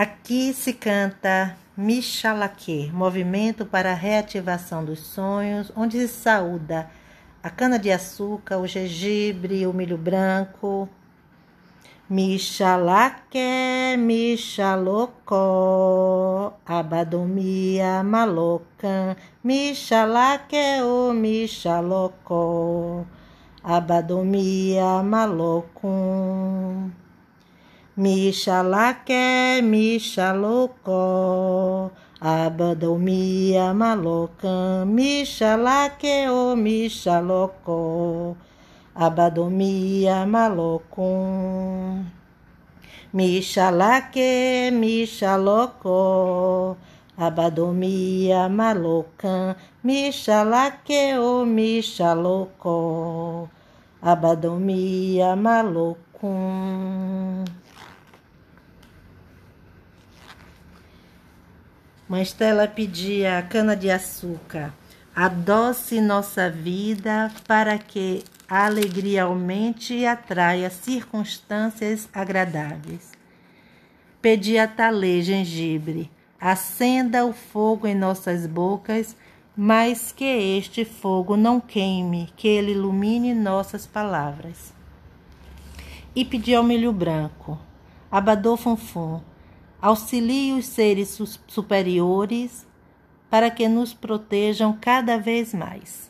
Aqui se canta Mixalaque, movimento para a reativação dos sonhos, onde se saúda a cana-de-açúcar, o gengibre, o milho branco. Mixalaque, mixalocó, abadomia malocan, mixalaque, o mixalocó, abadomia malocum. Mixalaque, mixalocó, abadomia malocã, mixalaque, o mixalocó, abadomia malocum. Mixalaque, mixalocó, abadomia malocã, mixalaque, o mixalocó, abadomia malocum. Mãe Estela pedia a cana-de-açúcar. Adoce nossa vida para que a alegria aumente e atraia circunstâncias agradáveis. Pedia talê, gengibre. Acenda o fogo em nossas bocas, mas que este fogo não queime, que ele ilumine nossas palavras. E pedia ao milho branco. Abadô funfum auxilie os seres superiores para que nos protejam cada vez mais.